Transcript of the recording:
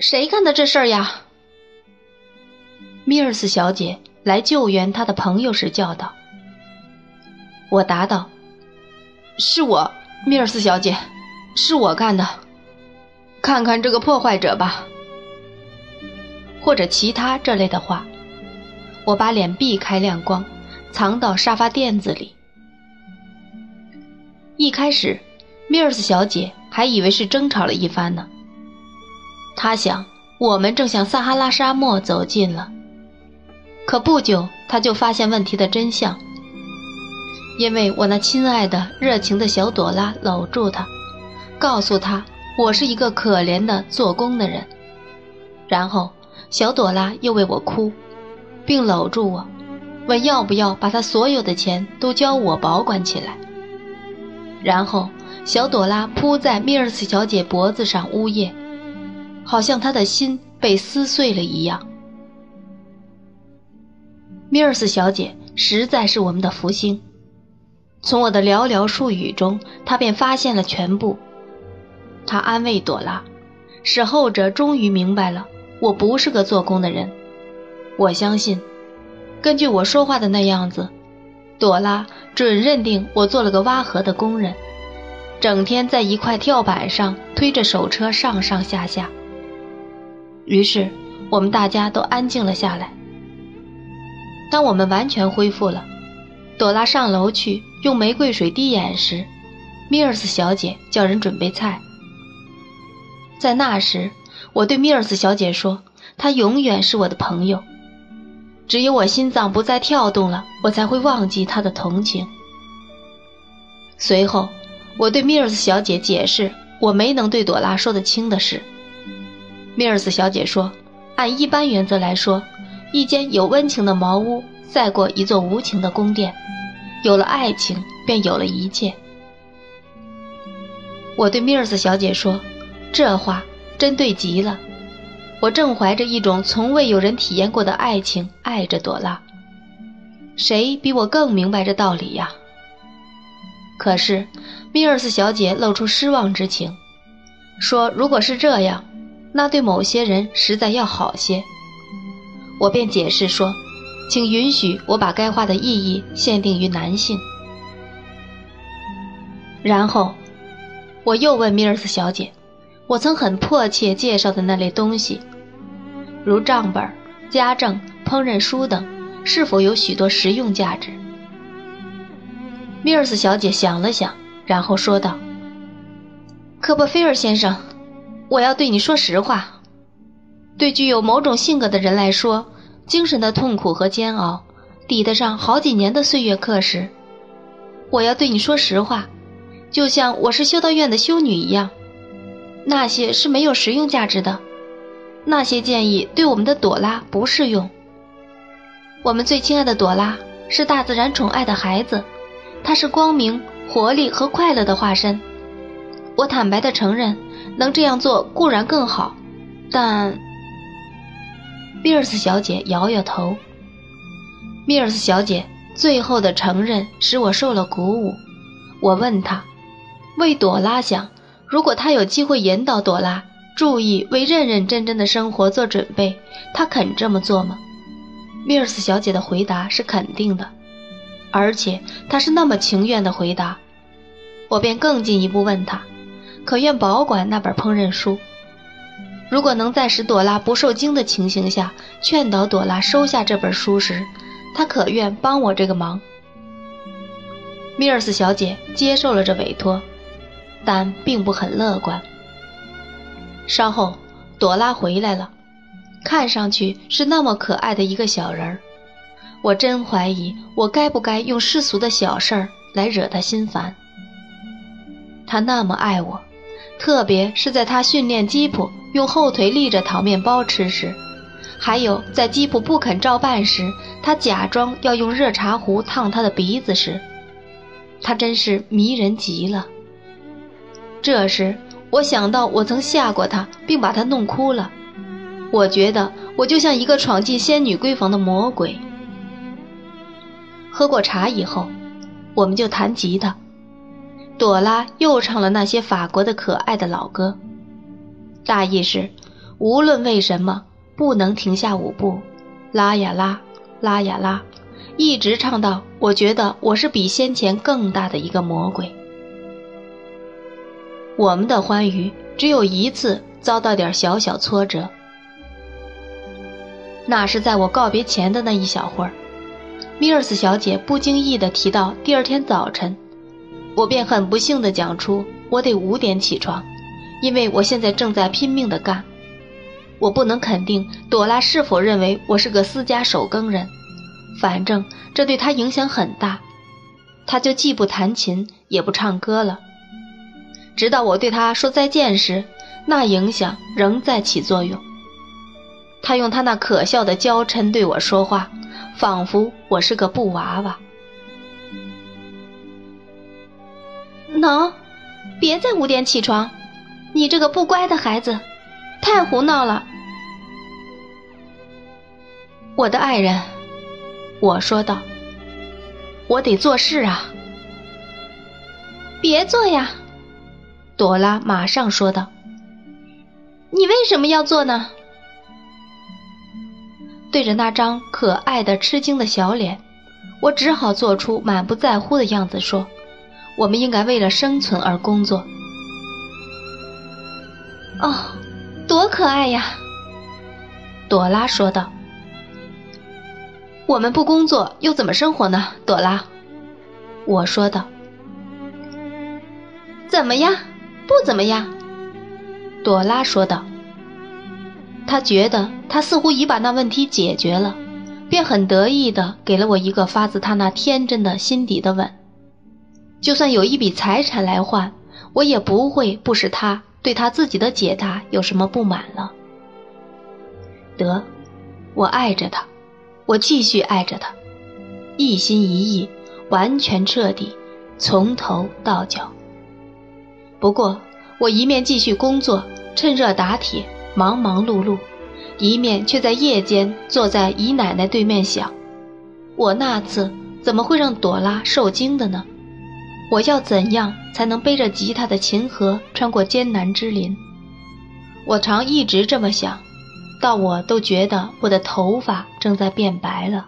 谁干的这事儿呀？米尔斯小姐来救援她的朋友时叫道。我答道：“是我，米尔斯小姐，是我干的。看看这个破坏者吧。”或者其他这类的话。我把脸避开亮光，藏到沙发垫子里。一开始，米尔斯小姐还以为是争吵了一番呢。他想，我们正向撒哈拉沙漠走近了。可不久，他就发现问题的真相，因为我那亲爱的、热情的小朵拉搂住他，告诉他我是一个可怜的做工的人。然后，小朵拉又为我哭。并搂住我，问要不要把他所有的钱都交我保管起来。然后，小朵拉扑在米尔斯小姐脖子上呜咽，好像他的心被撕碎了一样。米尔斯小姐实在是我们的福星，从我的寥寥数语中，她便发现了全部。她安慰朵拉，使后者终于明白了我不是个做工的人。我相信，根据我说话的那样子，朵拉准认定我做了个挖河的工人，整天在一块跳板上推着手车上上下下。于是我们大家都安静了下来。当我们完全恢复了，朵拉上楼去用玫瑰水滴眼时，米尔斯小姐叫人准备菜。在那时，我对米尔斯小姐说：“她永远是我的朋友。”只有我心脏不再跳动了，我才会忘记她的同情。随后，我对米尔斯小姐解释我没能对朵拉说得清的事。米尔斯小姐说：“按一般原则来说，一间有温情的茅屋赛过一座无情的宫殿。有了爱情，便有了一切。”我对米尔斯小姐说：“这话真对极了。”我正怀着一种从未有人体验过的爱情爱着朵拉。谁比我更明白这道理呀？可是，米尔斯小姐露出失望之情，说：“如果是这样，那对某些人实在要好些。”我便解释说：“请允许我把该话的意义限定于男性。”然后，我又问米尔斯小姐。我曾很迫切介绍的那类东西，如账本、家政、烹饪书等，是否有许多实用价值？米尔斯小姐想了想，然后说道：“科波菲尔先生，我要对你说实话。对具有某种性格的人来说，精神的痛苦和煎熬，抵得上好几年的岁月课时。我要对你说实话，就像我是修道院的修女一样。”那些是没有实用价值的，那些建议对我们的朵拉不适用。我们最亲爱的朵拉是大自然宠爱的孩子，她是光明、活力和快乐的化身。我坦白的承认，能这样做固然更好，但……米尔斯小姐摇摇头。米尔斯小姐最后的承认使我受了鼓舞。我问她，为朵拉想。如果她有机会引导朵拉注意为认认真真的生活做准备，她肯这么做吗？米尔斯小姐的回答是肯定的，而且她是那么情愿的回答。我便更进一步问她，可愿保管那本烹饪书？如果能在使朵拉不受惊的情形下劝导朵拉收下这本书时，她可愿帮我这个忙？米尔斯小姐接受了这委托。但并不很乐观。稍后，朵拉回来了，看上去是那么可爱的一个小人儿。我真怀疑我该不该用世俗的小事儿来惹他心烦。他那么爱我，特别是在他训练吉普用后腿立着讨面包吃时，还有在吉普不肯照办时，他假装要用热茶壶烫他的鼻子时，他真是迷人极了。这时，我想到我曾吓过他，并把他弄哭了。我觉得我就像一个闯进仙女闺房的魔鬼。喝过茶以后，我们就弹吉他。朵拉又唱了那些法国的可爱的老歌，大意是：无论为什么，不能停下舞步，拉呀拉，拉呀拉，一直唱到我觉得我是比先前更大的一个魔鬼。我们的欢愉只有一次遭到点小小挫折，那是在我告别前的那一小会儿，米尔斯小姐不经意地提到第二天早晨，我便很不幸地讲出我得五点起床，因为我现在正在拼命地干。我不能肯定朵拉是否认为我是个私家守更人，反正这对她影响很大，她就既不弹琴也不唱歌了。直到我对她说再见时，那影响仍在起作用。她用她那可笑的娇嗔对我说话，仿佛我是个布娃娃。能，别再五点起床，你这个不乖的孩子。太胡闹了，我的爱人，我说道。我得做事啊。别做呀，朵拉马上说道。你为什么要做呢？对着那张可爱的吃惊的小脸，我只好做出满不在乎的样子说：“我们应该为了生存而工作。”哦。多可爱呀！朵拉说道。“我们不工作又怎么生活呢？”朵拉，我说道。“怎么样？不怎么样。”朵拉说道。他觉得他似乎已把那问题解决了，便很得意的给了我一个发自他那天真的心底的吻。就算有一笔财产来换，我也不会不使他。对他自己的解答有什么不满了？得，我爱着他，我继续爱着他，一心一意，完全彻底，从头到脚。不过，我一面继续工作，趁热打铁，忙忙碌碌，一面却在夜间坐在姨奶奶对面想：我那次怎么会让朵拉受惊的呢？我要怎样才能背着吉他的琴盒穿过艰难之林？我常一直这么想，到我都觉得我的头发正在变白了。